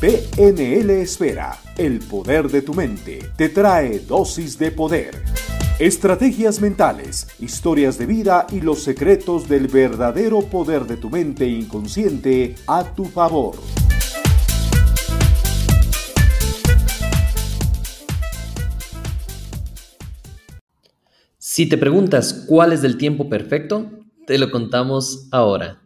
PNL Esfera, el poder de tu mente, te trae dosis de poder. Estrategias mentales, historias de vida y los secretos del verdadero poder de tu mente inconsciente a tu favor. Si te preguntas cuál es el tiempo perfecto, te lo contamos ahora.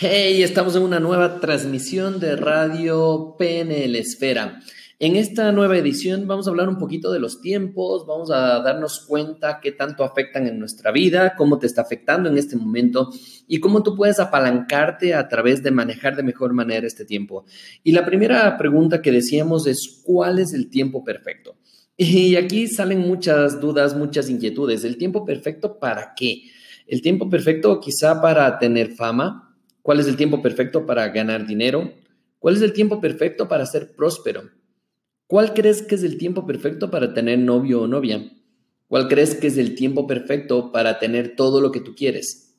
Hey, estamos en una nueva transmisión de Radio PNL Esfera. En esta nueva edición vamos a hablar un poquito de los tiempos, vamos a darnos cuenta qué tanto afectan en nuestra vida, cómo te está afectando en este momento y cómo tú puedes apalancarte a través de manejar de mejor manera este tiempo. Y la primera pregunta que decíamos es, ¿cuál es el tiempo perfecto? Y aquí salen muchas dudas, muchas inquietudes. ¿El tiempo perfecto para qué? El tiempo perfecto quizá para tener fama, ¿Cuál es el tiempo perfecto para ganar dinero? ¿Cuál es el tiempo perfecto para ser próspero? ¿Cuál crees que es el tiempo perfecto para tener novio o novia? ¿Cuál crees que es el tiempo perfecto para tener todo lo que tú quieres?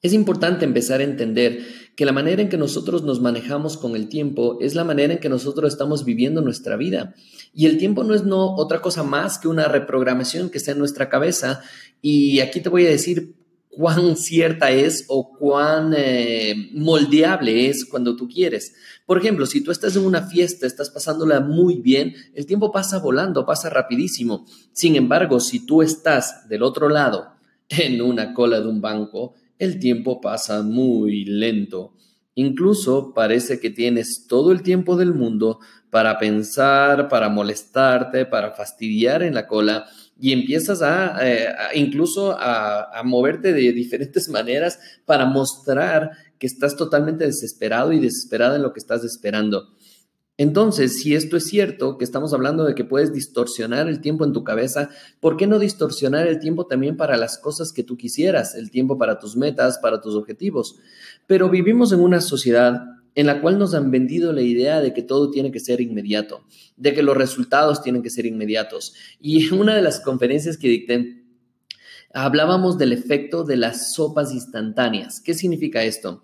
Es importante empezar a entender que la manera en que nosotros nos manejamos con el tiempo es la manera en que nosotros estamos viviendo nuestra vida. Y el tiempo no es no otra cosa más que una reprogramación que está en nuestra cabeza. Y aquí te voy a decir cuán cierta es o cuán eh, moldeable es cuando tú quieres. Por ejemplo, si tú estás en una fiesta, estás pasándola muy bien, el tiempo pasa volando, pasa rapidísimo. Sin embargo, si tú estás del otro lado, en una cola de un banco, el tiempo pasa muy lento. Incluso parece que tienes todo el tiempo del mundo para pensar, para molestarte, para fastidiar en la cola y empiezas a, eh, incluso a, moverte de diferentes maneras para mostrar que estás totalmente desesperado y desesperada en lo que estás esperando. Entonces, si esto es cierto, que estamos hablando de que puedes distorsionar el tiempo en tu cabeza, ¿por qué no distorsionar el tiempo también para las cosas que tú quisieras, el tiempo para tus metas, para tus objetivos? Pero vivimos en una sociedad en la cual nos han vendido la idea de que todo tiene que ser inmediato, de que los resultados tienen que ser inmediatos. Y en una de las conferencias que dicté, hablábamos del efecto de las sopas instantáneas. ¿Qué significa esto?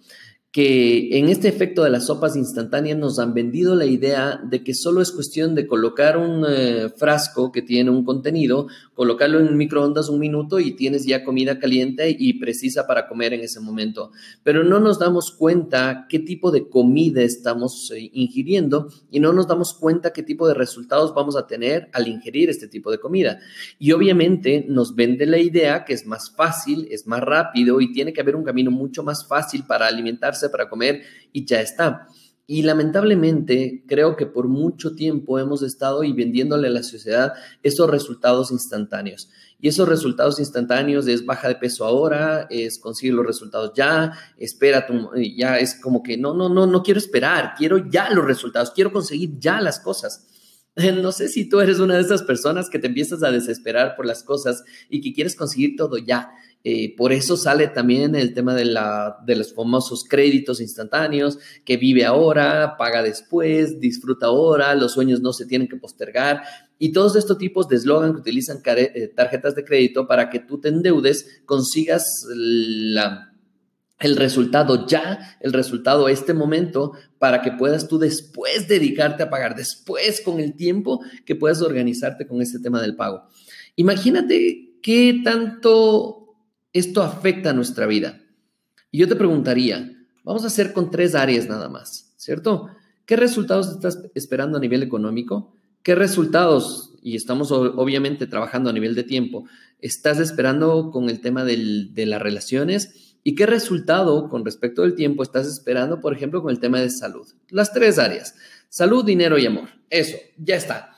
Que en este efecto de las sopas instantáneas nos han vendido la idea de que solo es cuestión de colocar un eh, frasco que tiene un contenido, colocarlo en microondas un minuto y tienes ya comida caliente y precisa para comer en ese momento. Pero no nos damos cuenta qué tipo de comida estamos eh, ingiriendo y no nos damos cuenta qué tipo de resultados vamos a tener al ingerir este tipo de comida. Y obviamente nos vende la idea que es más fácil, es más rápido y tiene que haber un camino mucho más fácil para alimentarse para comer y ya está. Y lamentablemente creo que por mucho tiempo hemos estado y vendiéndole a la sociedad esos resultados instantáneos. Y esos resultados instantáneos es baja de peso ahora, es conseguir los resultados ya, espera, tu, ya es como que no, no, no, no quiero esperar, quiero ya los resultados, quiero conseguir ya las cosas. No sé si tú eres una de esas personas que te empiezas a desesperar por las cosas y que quieres conseguir todo ya. Eh, por eso sale también el tema de, la, de los famosos créditos instantáneos, que vive ahora, paga después, disfruta ahora, los sueños no se tienen que postergar. Y todos estos tipos de eslogan que utilizan eh, tarjetas de crédito para que tú te endeudes, consigas el resultado ya, el resultado a este momento, para que puedas tú después dedicarte a pagar, después con el tiempo que puedas organizarte con este tema del pago. Imagínate qué tanto esto afecta nuestra vida. Y yo te preguntaría, vamos a hacer con tres áreas nada más, ¿cierto? ¿Qué resultados estás esperando a nivel económico? ¿Qué resultados, y estamos obviamente trabajando a nivel de tiempo, estás esperando con el tema de las relaciones? ¿Y qué resultado con respecto del tiempo estás esperando, por ejemplo, con el tema de salud? Las tres áreas, salud, dinero y amor. Eso, ya está.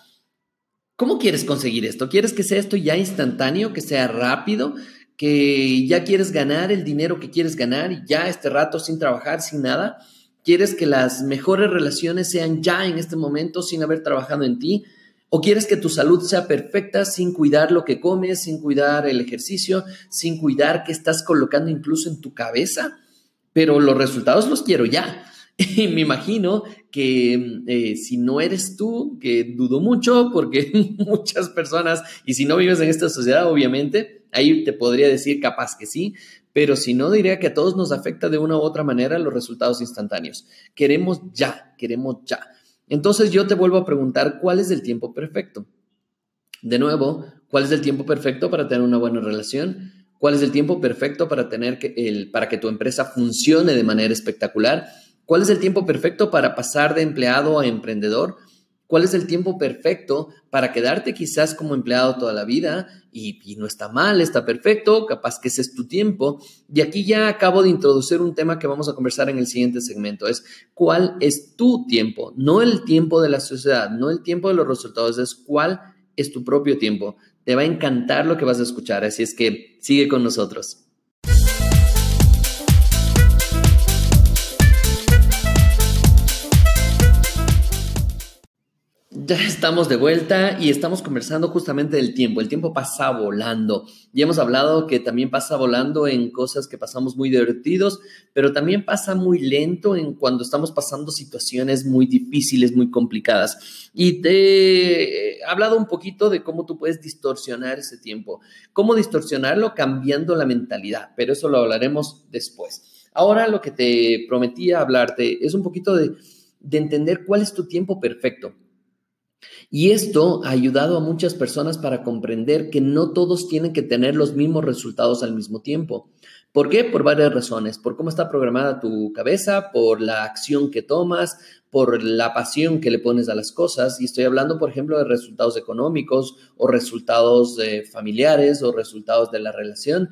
¿Cómo quieres conseguir esto? ¿Quieres que sea esto ya instantáneo, que sea rápido, que ya quieres ganar el dinero que quieres ganar y ya este rato sin trabajar, sin nada. ¿Quieres que las mejores relaciones sean ya en este momento sin haber trabajado en ti? ¿O quieres que tu salud sea perfecta sin cuidar lo que comes, sin cuidar el ejercicio, sin cuidar qué estás colocando incluso en tu cabeza? Pero los resultados los quiero ya. Y me imagino que eh, si no eres tú, que dudo mucho porque muchas personas, y si no vives en esta sociedad, obviamente, Ahí te podría decir capaz que sí, pero si no, diría que a todos nos afecta de una u otra manera los resultados instantáneos. Queremos ya, queremos ya. Entonces yo te vuelvo a preguntar, ¿cuál es el tiempo perfecto? De nuevo, ¿cuál es el tiempo perfecto para tener una buena relación? ¿Cuál es el tiempo perfecto para, tener que, el, para que tu empresa funcione de manera espectacular? ¿Cuál es el tiempo perfecto para pasar de empleado a emprendedor? ¿Cuál es el tiempo perfecto para quedarte quizás como empleado toda la vida? Y, no está mal, está perfecto, capaz que ese es tu tiempo. Y aquí ya acabo de introducir un tema que vamos a conversar en el siguiente segmento, es cuál es tu tiempo, no el tiempo de la sociedad, no el tiempo de los resultados, es cuál es tu propio tiempo. Te va a encantar lo que vas a escuchar, así es que sigue con nosotros. Ya estamos de vuelta y estamos conversando justamente del tiempo. El tiempo pasa volando. Ya hemos hablado que también pasa volando en cosas que pasamos muy divertidos, pero también pasa muy lento en cuando estamos pasando situaciones muy difíciles, muy complicadas. Y te he hablado un poquito de cómo tú puedes distorsionar ese tiempo. Cómo distorsionarlo cambiando la mentalidad, pero eso lo hablaremos después. Ahora lo que te prometía hablarte es un poquito de, de entender cuál es tu tiempo perfecto. Y esto ha ayudado a muchas personas para comprender que no todos tienen que tener los mismos resultados al mismo tiempo. ¿Por qué? Por varias razones. Por cómo está programada tu cabeza, por la acción que tomas, por la pasión que le pones a las cosas. Y estoy hablando, por ejemplo, de resultados económicos o resultados eh, familiares o resultados de la relación.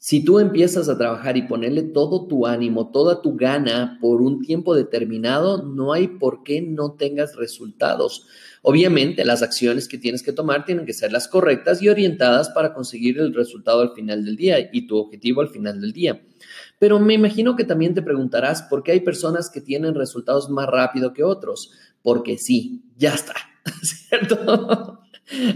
Si tú empiezas a trabajar y ponerle todo tu ánimo, toda tu gana por un tiempo determinado, no hay por qué no tengas resultados. Obviamente, las acciones que tienes que tomar tienen que ser las correctas y orientadas para conseguir el resultado al final del día y tu objetivo al final del día. Pero me imagino que también te preguntarás por qué hay personas que tienen resultados más rápido que otros. Porque sí, ya está, ¿cierto?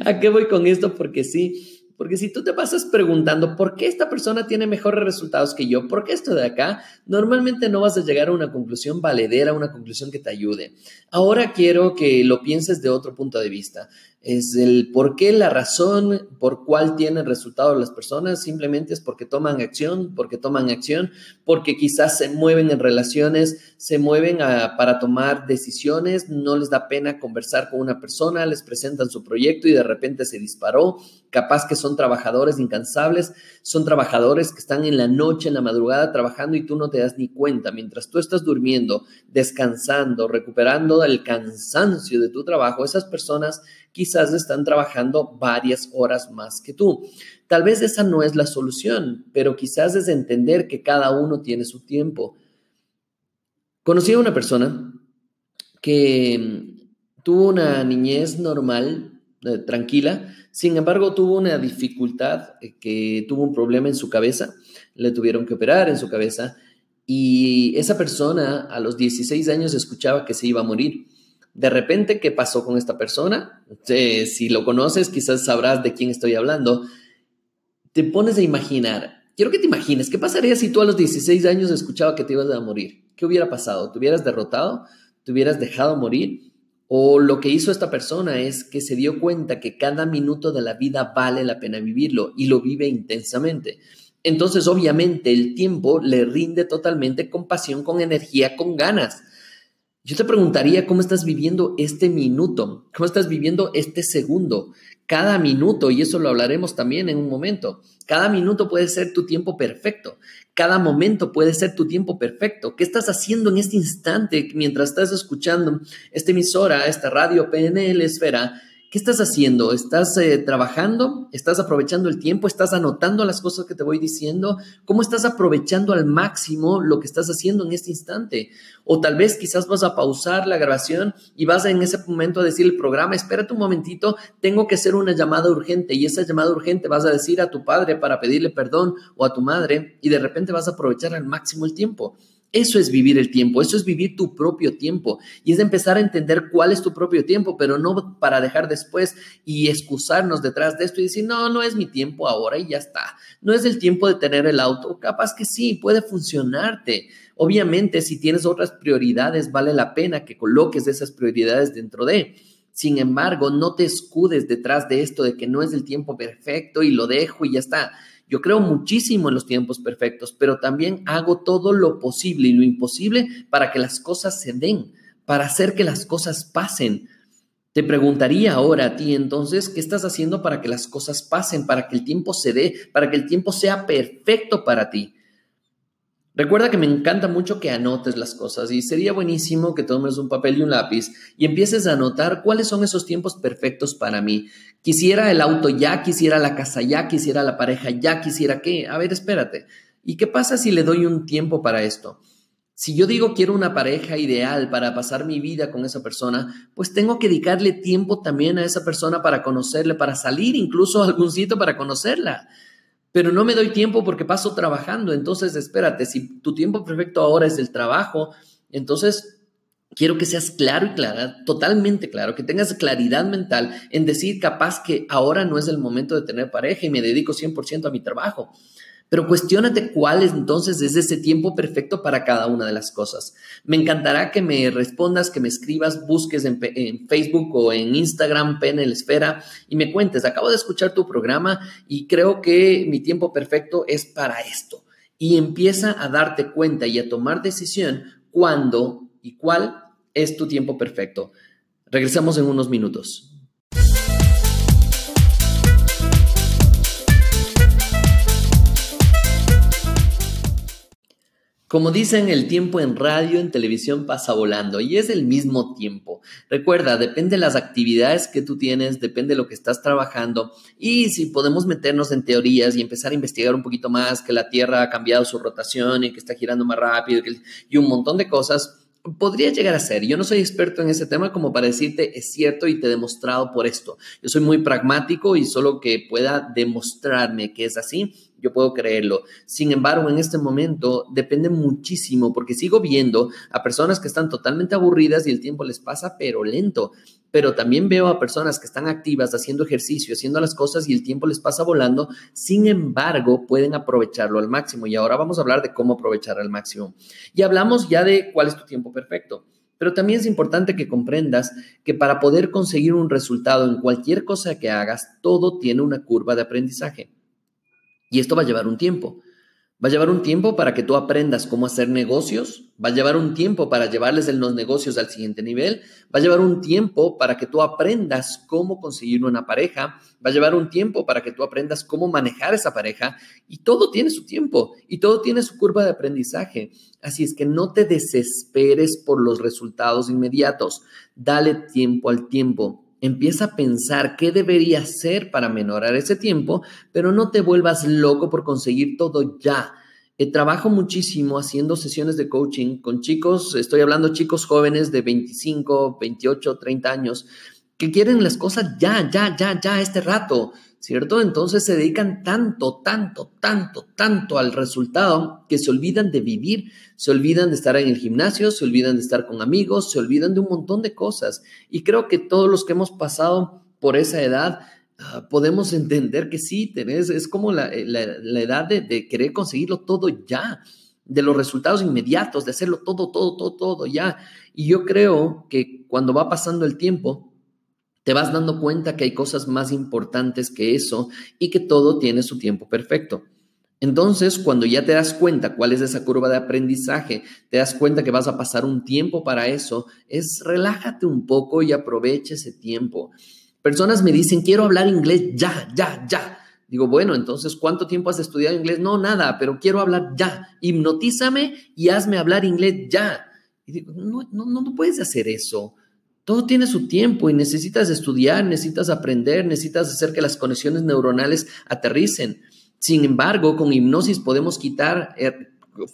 ¿A qué voy con esto? Porque sí, porque si tú te pasas preguntando por qué esta persona tiene mejores resultados que yo, por qué esto de acá, normalmente no vas a llegar a una conclusión valedera, una conclusión que te ayude. Ahora quiero que lo pienses de otro punto de vista es el por qué la razón por cuál tienen resultados las personas simplemente es porque toman acción, porque toman acción, porque quizás se mueven en relaciones, se mueven para tomar decisiones, no les da pena conversar con una persona, les presentan su proyecto y de repente se disparó, capaz que son trabajadores incansables, son trabajadores que están en la noche, en la madrugada trabajando y tú no te das ni cuenta, mientras tú estás durmiendo, descansando, recuperando el cansancio de tu trabajo, esas personas quizás están trabajando varias horas más que tú. Tal vez esa no es la solución, pero quizás es entender que cada uno tiene su tiempo. Conocí a una persona que mm, tuvo una niñez normal, eh, tranquila, sin embargo tuvo una dificultad, eh, que tuvo un problema en su cabeza, le tuvieron que operar en su cabeza y esa persona a los 16 años escuchaba que se iba a morir de repente, ¿qué pasó con esta persona? si lo conoces, quizás sabrás de quién estoy hablando. Te pones a imaginar. Quiero que te imagines, ¿qué pasaría si tú a los 16 años escuchaba que te ibas a morir? ¿Qué hubiera pasado? ¿Te hubieras derrotado? ¿Te hubieras dejado morir? O lo que hizo esta persona es que se dio cuenta que cada minuto de la vida vale la pena vivirlo y lo vive intensamente. Entonces, obviamente, el tiempo le rinde totalmente con pasión, con energía, con ganas. Yo te preguntaría cómo estás viviendo este minuto, cómo estás viviendo este segundo, cada minuto, y eso lo hablaremos también en un momento. Cada minuto puede ser tu tiempo perfecto, cada momento puede ser tu tiempo perfecto. ¿Qué estás haciendo en este instante mientras estás escuchando esta emisora, esta radio PNL Esfera? ¿Qué estás haciendo? ¿Estás eh, trabajando? ¿Estás aprovechando el tiempo? ¿Estás anotando las cosas que te voy diciendo? ¿Cómo estás aprovechando al máximo lo que estás haciendo en este instante? O tal vez quizás vas a pausar la grabación y vas en ese momento a decir el programa, espérate un momentito, tengo que hacer una llamada urgente y esa llamada urgente vas a decir a tu padre para pedirle perdón o a tu madre y de repente vas a aprovechar al máximo el tiempo. Eso es vivir el tiempo, eso es vivir tu propio tiempo y es empezar a entender cuál es tu propio tiempo, pero no para dejar después y excusarnos detrás de esto y decir, no, no es mi tiempo ahora y ya está. No es el tiempo de tener el auto, capaz que sí, puede funcionarte. Obviamente, si tienes otras prioridades, vale la pena que coloques esas prioridades dentro de. Sin embargo, no te escudes detrás de esto de que no es el tiempo perfecto y lo dejo y ya está. Yo creo muchísimo en los tiempos perfectos, pero también hago todo lo posible y lo imposible para que las cosas se den, para hacer que las cosas pasen. Te preguntaría ahora a ti entonces, ¿qué estás haciendo para que las cosas pasen, para que el tiempo se dé, para que el tiempo sea perfecto para ti? Recuerda que me encanta mucho que anotes las cosas y sería buenísimo que tomes un papel y un lápiz y empieces a anotar cuáles son esos tiempos perfectos para mí. Quisiera el auto ya, quisiera la casa ya, quisiera la pareja ya, quisiera qué. A ver, espérate. ¿Y qué pasa si le doy un tiempo para esto? Si yo digo quiero una pareja ideal para pasar mi vida con esa persona, pues tengo que dedicarle tiempo también a esa persona para conocerle, para salir incluso a algún sitio para conocerla pero no me doy tiempo porque paso trabajando. Entonces, espérate, si tu tiempo perfecto ahora es el trabajo, entonces quiero que seas claro y clara, totalmente claro, que tengas claridad mental en decir capaz que ahora no es el momento de tener pareja y me dedico 100% a mi trabajo. Pero cuestiónate cuál es entonces es ese tiempo perfecto para cada una de las cosas. Me encantará que me respondas, que me escribas, busques en, Facebook o en Instagram, PNL Esfera, y me cuentes, acabo de escuchar tu programa y creo que mi tiempo perfecto es para esto. Y empieza a darte cuenta y a tomar decisión cuándo y cuál es tu tiempo perfecto. Regresamos en unos minutos. Como dicen, el tiempo en radio, en televisión pasa volando y es el mismo tiempo. Recuerda, depende de las actividades que tú tienes, depende de lo que estás trabajando y si podemos meternos en teorías y empezar a investigar un poquito más que la Tierra ha cambiado su rotación y que está girando más rápido y un montón de cosas, Podría llegar a ser. Yo no soy experto en ese tema como para decirte es cierto y te he demostrado por esto. Yo soy muy pragmático y solo que pueda demostrarme que es así, yo puedo creerlo. Sin embargo, en este momento depende muchísimo porque sigo viendo a personas que están totalmente aburridas y el tiempo les pasa pero lento. Pero también veo a personas que están activas haciendo ejercicio, haciendo las cosas y el tiempo les pasa volando. Sin embargo, pueden aprovecharlo al máximo. Y ahora vamos a hablar de cómo aprovechar al máximo. Y hablamos ya de cuál es tu tiempo perfecto. Pero también es importante que comprendas que para poder conseguir un resultado en cualquier cosa que hagas, todo tiene una curva de aprendizaje. Y esto va a llevar un tiempo. Va a llevar un tiempo para que tú aprendas cómo hacer negocios, va a llevar un tiempo para llevarles los negocios al siguiente nivel, va a llevar un tiempo para que tú aprendas cómo conseguir una pareja, va a llevar un tiempo para que tú aprendas cómo manejar esa pareja y todo tiene su tiempo y todo tiene su curva de aprendizaje. Así es que no te desesperes por los resultados inmediatos, dale tiempo al tiempo. Empieza a pensar qué debería hacer para menorar ese tiempo, pero no te vuelvas loco por conseguir todo ya. Eh, trabajo muchísimo haciendo sesiones de coaching con chicos, estoy hablando chicos jóvenes de 25, 28, 30 años, que quieren las cosas ya, ya, ya, ya, este rato. ¿cierto? Entonces se dedican tanto, tanto, tanto, tanto al resultado que se olvidan de vivir, se olvidan de estar en el gimnasio, se olvidan de estar con amigos, se olvidan de un montón de cosas. Y creo que todos los que hemos pasado por esa edad ah, podemos entender que sí, tenés, es como la, eh, edad de, de querer conseguirlo todo ya de los resultados inmediatos, de hacerlo todo, todo, todo, todo ya. Y yo creo que cuando va pasando el tiempo, te vas dando cuenta que hay cosas más importantes que eso y que todo tiene su tiempo perfecto. Entonces, cuando ya te das cuenta cuál es esa curva de aprendizaje, te das cuenta que vas a pasar un tiempo para eso, es relájate un poco y aprovecha ese tiempo. Personas me dicen, quiero hablar inglés ya, ya, ya. Digo, bueno, entonces, ¿cuánto tiempo has estudiado inglés? No, nada, pero quiero hablar ya. Hipnotízame y hazme hablar inglés ya. Y digo, no, no, no puedes hacer eso. Todo tiene su tiempo y necesitas estudiar, necesitas aprender, necesitas hacer que las conexiones neuronales aterricen. Sin embargo, con hipnosis podemos quitar eh,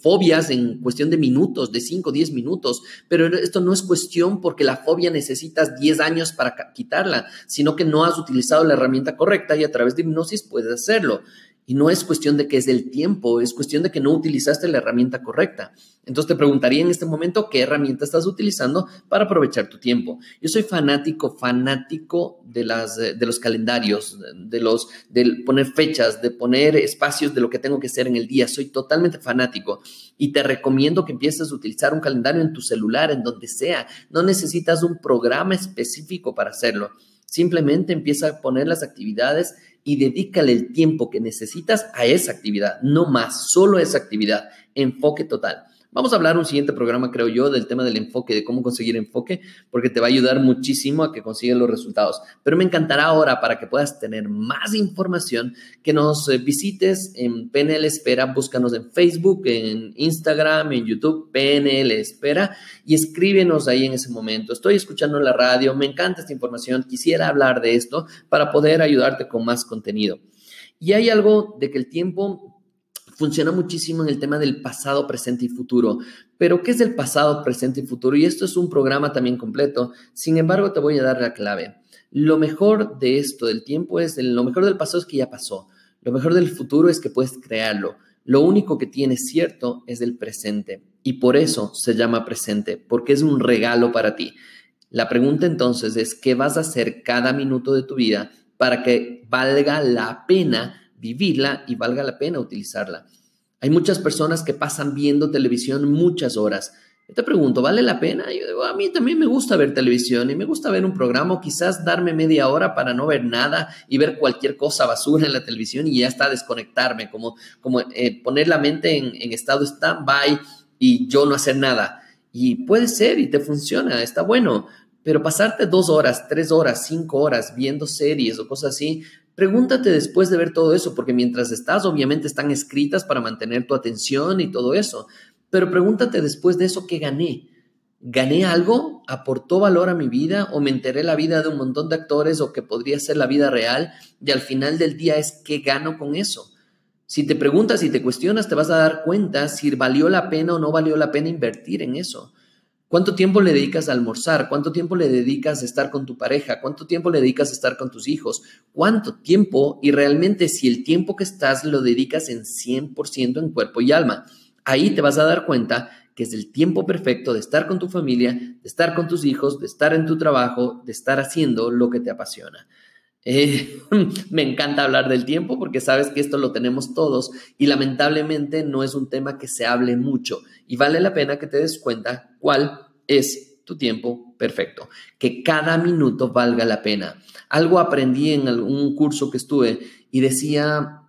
fobias en cuestión de minutos, de 5 o 10 minutos, pero esto no es cuestión porque la fobia necesitas 10 años para quitarla, sino que no has utilizado la herramienta correcta y a través de hipnosis puedes hacerlo. Y no es cuestión de que es el tiempo, es cuestión de que no utilizaste la herramienta correcta. Entonces te preguntaría en este momento qué herramienta estás utilizando para aprovechar tu tiempo. Yo soy fanático, fanático de, las, de los calendarios, de, los, de poner fechas, de poner espacios de lo que tengo que hacer en el día. Soy totalmente fanático y te recomiendo que empieces a utilizar un calendario en tu celular, en donde sea. No necesitas un programa específico para hacerlo. Simplemente empieza a poner las actividades y dedícale el tiempo que necesitas a esa actividad, no más, solo esa actividad, enfoque total. Vamos a hablar un siguiente programa, creo yo, del tema del enfoque, de cómo conseguir enfoque, porque te va a ayudar muchísimo a que consigas los resultados. Pero me encantará ahora, para que puedas tener más información, que nos eh, visites en PNL Espera, búscanos en Facebook, en Instagram, en YouTube, PNL Espera, y escríbenos ahí en ese momento. Estoy escuchando la radio, me encanta esta información, quisiera hablar de esto para poder ayudarte con más contenido. Y hay algo de que el tiempo funciona muchísimo en el tema del pasado, presente y futuro. Pero, ¿qué es el pasado, presente y futuro? Y esto es un programa también completo. Sin embargo, te voy a dar la clave. Lo mejor de esto, del tiempo, es, lo mejor del pasado es que ya pasó. Lo mejor del futuro es que puedes crearlo. Lo único que tiene cierto es el presente. Y por eso se llama presente, porque es un regalo para ti. La pregunta entonces es, ¿qué vas a hacer cada minuto de tu vida para que valga la pena vivirla y valga la pena utilizarla. Hay muchas personas que pasan viendo televisión muchas horas. Yo te pregunto, ¿vale la pena? Yo digo, a mí también me gusta ver televisión y me gusta ver un programa o quizás darme media hora para no ver nada y ver cualquier cosa basura en la televisión y ya está desconectarme, como, como eh, poner la mente en, en estado stand-by y yo no hacer nada. Y puede ser y te funciona, está bueno, pero pasarte dos horas, tres horas, cinco horas viendo series o cosas así, Pregúntate después de ver todo eso, porque mientras estás, obviamente están escritas para mantener tu atención y todo eso, pero pregúntate después de eso qué gané. ¿Gané algo? ¿Aportó valor a mi vida? ¿O me enteré la vida de un montón de actores o que podría ser la vida real? Y al final del día es qué gano con eso. Si te preguntas y te cuestionas, te vas a dar cuenta si valió la pena o no valió la pena invertir en eso. ¿Cuánto tiempo le dedicas a almorzar? ¿Cuánto tiempo le dedicas a estar con tu pareja? ¿Cuánto tiempo le dedicas a estar con tus hijos? ¿Cuánto tiempo? Y realmente si el tiempo que estás lo dedicas en 100% en cuerpo y alma, ahí te vas a dar cuenta que es el tiempo perfecto de estar con tu familia, de estar con tus hijos, de estar en tu trabajo, de estar haciendo lo que te apasiona. Eh, me encanta hablar del tiempo porque sabes que esto lo tenemos todos y lamentablemente no es un tema que se hable mucho y vale la pena que te des cuenta cuál es tu tiempo perfecto, que cada minuto valga la pena. Algo aprendí en algún curso que estuve y decía,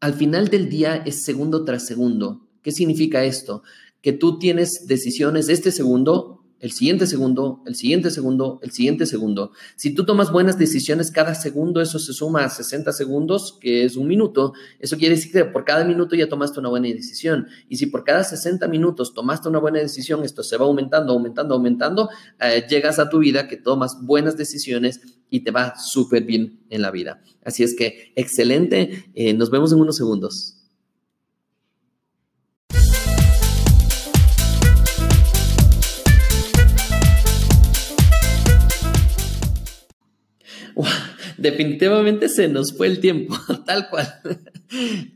al final del día es segundo tras segundo. ¿Qué significa esto? Que tú tienes decisiones este segundo el siguiente segundo, el siguiente segundo, el siguiente segundo. Si tú tomas buenas decisiones cada segundo, eso se suma a 60 segundos, que es un minuto. Eso quiere decir que por cada minuto ya tomaste una buena decisión. Y si por cada 60 minutos tomaste una buena decisión, esto se va aumentando, aumentando, aumentando, eh, llegas a tu vida que tomas buenas decisiones y te va súper bien en la vida. Así es que, excelente. Eh, nos vemos en unos segundos. Definitivamente se nos fue el tiempo, tal cual.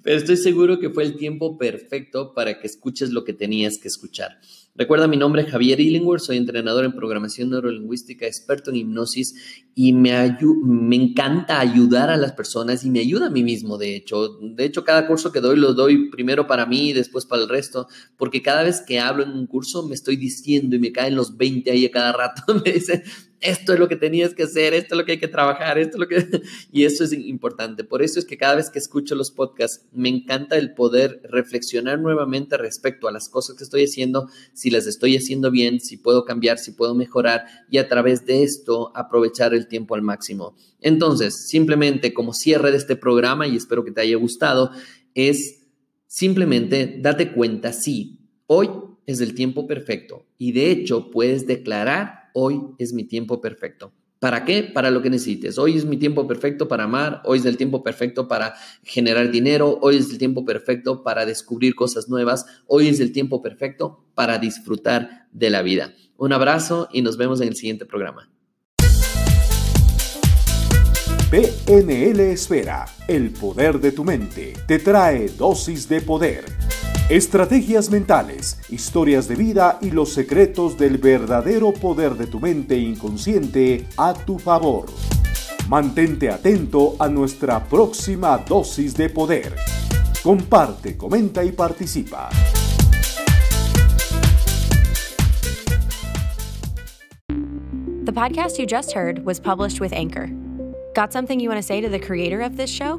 Pero estoy seguro que fue el tiempo perfecto para que escuches lo que tenías que escuchar. Recuerda, mi nombre es Javier Illingworth, soy entrenador en programación neurolingüística, experto en hipnosis y me, me encanta ayudar a las personas y me ayuda a mí mismo, de hecho. De hecho, cada curso que doy lo doy primero para mí y después para el resto, porque cada vez que hablo en un curso me estoy diciendo y me caen los 20 ahí a cada rato. me dicen, esto es lo que tenías que hacer, esto es lo que hay que trabajar, esto es lo que... Y eso es importante. Por eso es que cada vez que escucho los podcasts, me encanta el poder reflexionar nuevamente respecto a las cosas que estoy haciendo, si las estoy haciendo bien, si puedo cambiar, si puedo mejorar y a través de esto aprovechar el tiempo al máximo. Entonces, simplemente como cierre de este programa, y espero que te haya gustado, es simplemente date cuenta, sí, hoy es el tiempo perfecto y de hecho puedes declarar hoy es mi tiempo perfecto. ¿Para qué? Para lo que necesites. Hoy es mi tiempo perfecto para amar, hoy es el tiempo perfecto para generar dinero, hoy es el tiempo perfecto para descubrir cosas nuevas, hoy es el tiempo perfecto para disfrutar de la vida. Un abrazo y nos vemos en el siguiente programa. PNL Esfera, el poder de tu mente, te trae dosis de poder. Estrategias mentales, historias de vida y los secretos del verdadero poder de tu mente inconsciente a tu favor. Mantente atento a nuestra próxima dosis de poder. Comparte, comenta y participa. The podcast you just heard was published with Anchor. Got something you want to say to the creator of this show?